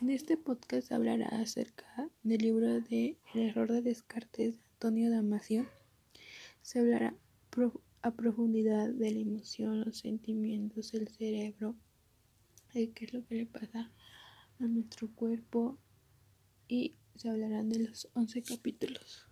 En este podcast se hablará acerca del libro de El error de Descartes de Antonio Damasio. Se hablará a profundidad de la emoción, los sentimientos, el cerebro, de qué es lo que le pasa a nuestro cuerpo y se hablarán de los 11 capítulos.